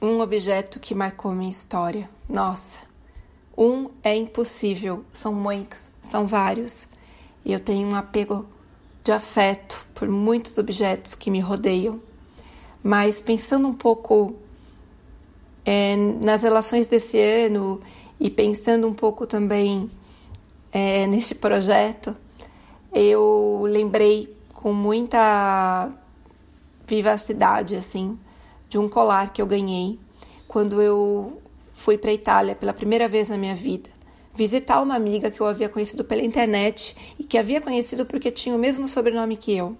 um objeto que marcou minha história. Nossa, um é impossível, são muitos, são vários. E eu tenho um apego de afeto por muitos objetos que me rodeiam. Mas pensando um pouco é, nas relações desse ano e pensando um pouco também é, neste projeto, eu lembrei com muita vivacidade assim de um colar que eu ganhei quando eu fui para a Itália pela primeira vez na minha vida, visitar uma amiga que eu havia conhecido pela internet e que havia conhecido porque tinha o mesmo sobrenome que eu.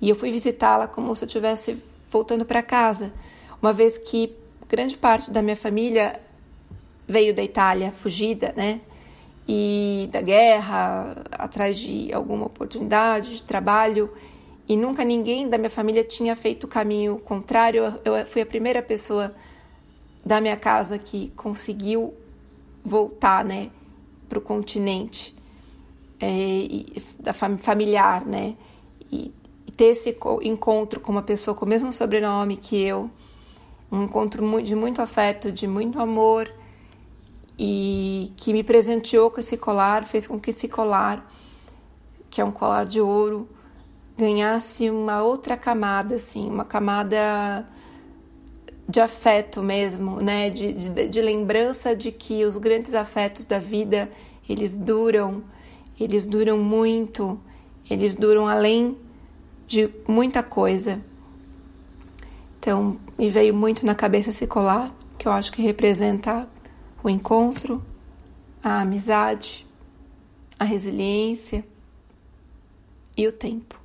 E eu fui visitá-la como se eu estivesse voltando para casa, uma vez que grande parte da minha família veio da Itália fugida, né? E da guerra, atrás de alguma oportunidade de trabalho e nunca ninguém da minha família tinha feito o caminho contrário. Eu fui a primeira pessoa da minha casa que conseguiu voltar, né, para o continente é, e, da fam familiar, né, e, e, ter esse encontro com uma pessoa com o mesmo sobrenome que eu, um encontro de muito afeto, de muito amor e que me presenteou com esse colar, fez com que esse colar, que é um colar de ouro, ganhasse uma outra camada, assim, uma camada de afeto mesmo, né? De, de, de, lembrança de que os grandes afetos da vida eles duram, eles duram muito, eles duram além de muita coisa. Então, me veio muito na cabeça esse colar, que eu acho que representa o encontro, a amizade, a resiliência e o tempo.